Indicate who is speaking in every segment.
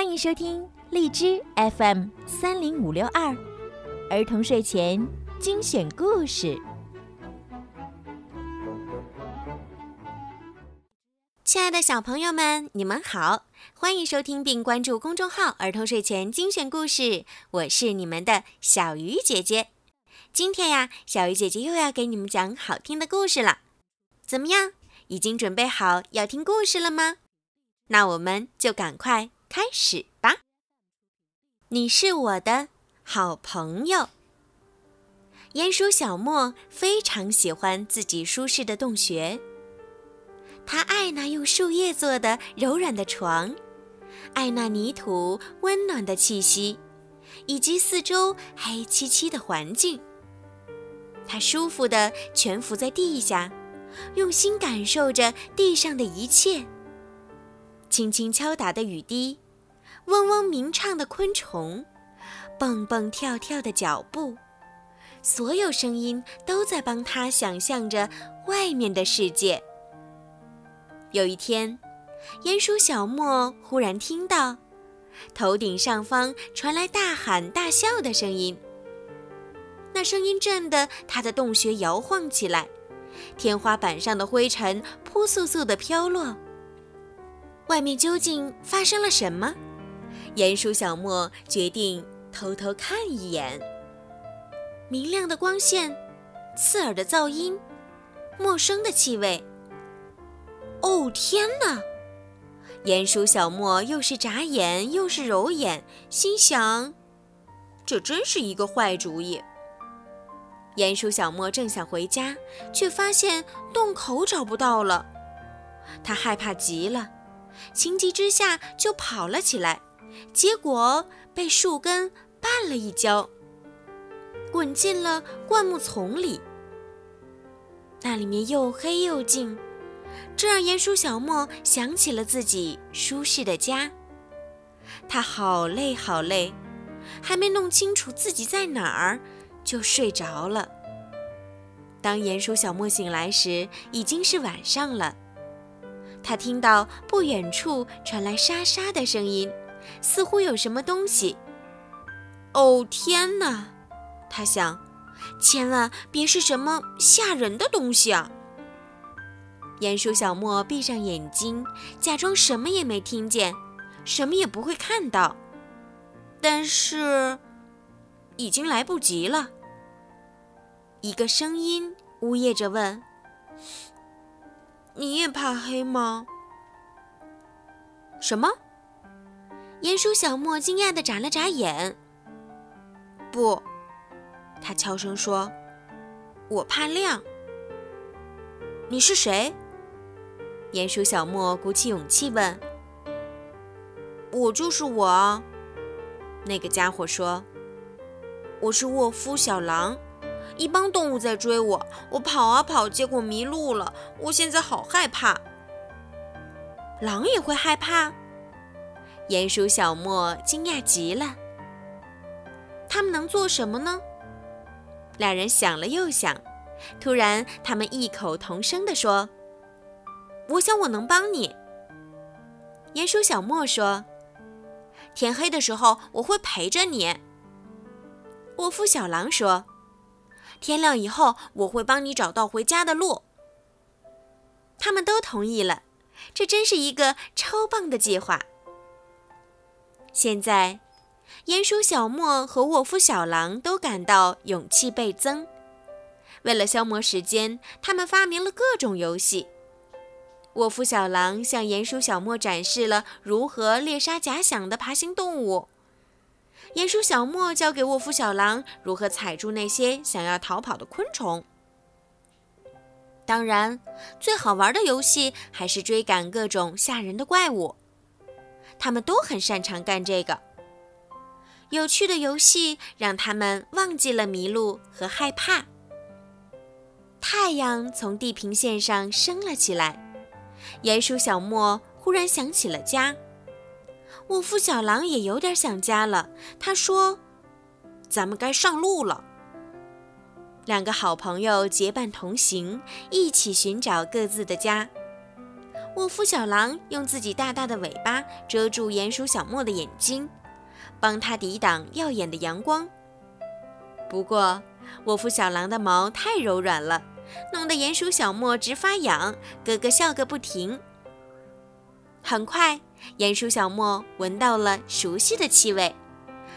Speaker 1: 欢迎收听荔枝 FM 三零五六二儿童睡前精选故事。
Speaker 2: 亲爱的小朋友们，你们好，欢迎收听并关注公众号“儿童睡前精选故事”，我是你们的小鱼姐姐。今天呀，小鱼姐姐又要给你们讲好听的故事了。怎么样，已经准备好要听故事了吗？那我们就赶快开始吧。你是我的好朋友。鼹鼠小莫非常喜欢自己舒适的洞穴，他爱那用树叶做的柔软的床，爱那泥土温暖的气息，以及四周黑漆漆的环境。他舒服地蜷伏在地下，用心感受着地上的一切。轻轻敲打的雨滴，嗡嗡鸣唱的昆虫，蹦蹦跳跳的脚步，所有声音都在帮他想象着外面的世界。有一天，鼹鼠小莫忽然听到头顶上方传来大喊大笑的声音，那声音震得他的洞穴摇晃起来，天花板上的灰尘扑簌簌地飘落。外面究竟发生了什么？鼹鼠小莫决定偷偷看一眼。明亮的光线，刺耳的噪音，陌生的气味。哦天哪！鼹鼠小莫又是眨眼又是揉眼，心想：这真是一个坏主意。鼹鼠小莫正想回家，却发现洞口找不到了，他害怕极了。情急之下就跑了起来，结果被树根绊了一跤，滚进了灌木丛里。那里面又黑又静，这让鼹鼠小莫想起了自己舒适的家。他好累好累，还没弄清楚自己在哪儿，就睡着了。当鼹鼠小莫醒来时，已经是晚上了。他听到不远处传来沙沙的声音，似乎有什么东西。哦天哪！他想，千万别是什么吓人的东西啊！鼹鼠小莫闭上眼睛，假装什么也没听见，什么也不会看到。但是，已经来不及了。一个声音呜咽着问。你也怕黑吗？什么？鼹鼠小莫惊讶地眨了眨眼。不，他悄声说：“我怕亮。”你是谁？鼹鼠小莫鼓起勇气问。“我就是我啊。”那个家伙说：“我是沃夫小狼。”一帮动物在追我，我跑啊跑，结果迷路了。我现在好害怕。狼也会害怕？鼹鼠小莫惊讶极了。他们能做什么呢？两人想了又想，突然，他们异口同声地说：“我想我能帮你。”鼹鼠小莫说：“天黑的时候，我会陪着你。”沃夫小狼说。天亮以后，我会帮你找到回家的路。他们都同意了，这真是一个超棒的计划。现在，鼹鼠小莫和沃夫小狼都感到勇气倍增。为了消磨时间，他们发明了各种游戏。沃夫小狼向鼹鼠小莫展示了如何猎杀假想的爬行动物。鼹鼠小莫教给沃夫小狼如何踩住那些想要逃跑的昆虫。当然，最好玩的游戏还是追赶各种吓人的怪物。他们都很擅长干这个。有趣的游戏让他们忘记了迷路和害怕。太阳从地平线上升了起来，鼹鼠小莫忽然想起了家。沃夫小狼也有点想家了。他说：“咱们该上路了。”两个好朋友结伴同行，一起寻找各自的家。沃夫小狼用自己大大的尾巴遮住鼹鼠小莫的眼睛，帮他抵挡耀眼的阳光。不过，沃夫小狼的毛太柔软了，弄得鼹鼠小莫直发痒，咯咯笑个不停。很快，鼹鼠小莫闻到了熟悉的气味，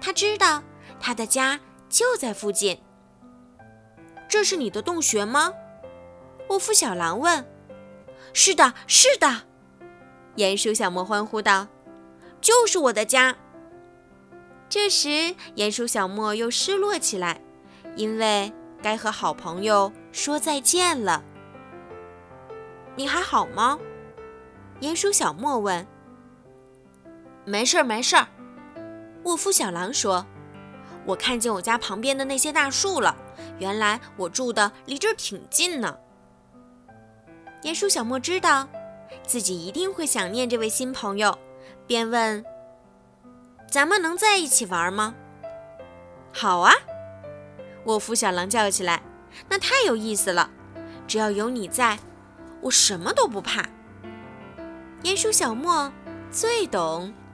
Speaker 2: 他知道他的家就在附近。这是你的洞穴吗？沃夫小狼问。是的，是的，鼹鼠小莫欢呼道：“就是我的家。”这时，鼹鼠小莫又失落起来，因为该和好朋友说再见了。你还好吗？鼹鼠小莫问。“没事儿，没事儿。”沃夫小狼说，“我看见我家旁边的那些大树了，原来我住的离这儿挺近呢。”鼹鼠小莫知道自己一定会想念这位新朋友，便问：“咱们能在一起玩吗？”“好啊！”沃夫小狼叫起来，“那太有意思了！只要有你在，我什么都不怕。”鼹鼠小莫最懂